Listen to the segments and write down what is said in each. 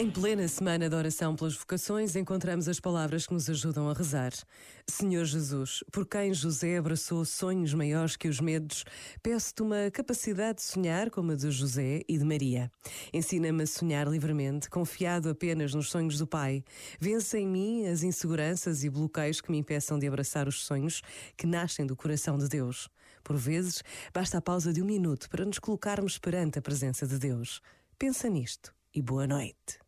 Em plena semana de oração pelas vocações, encontramos as palavras que nos ajudam a rezar. Senhor Jesus, por quem José abraçou sonhos maiores que os medos, peço-te uma capacidade de sonhar como a de José e de Maria. Ensina-me a sonhar livremente, confiado apenas nos sonhos do Pai. Vença em mim as inseguranças e bloqueios que me impeçam de abraçar os sonhos que nascem do coração de Deus. Por vezes, basta a pausa de um minuto para nos colocarmos perante a presença de Deus. Pensa nisto e boa noite.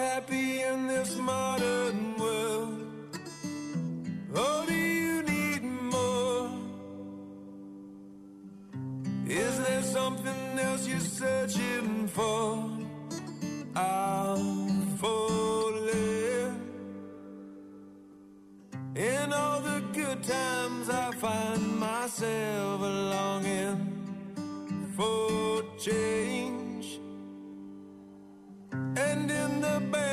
happy in this modern world? Or do you need more? Is there something else you're searching for? I'm falling. In all the good times, I find myself longing for change.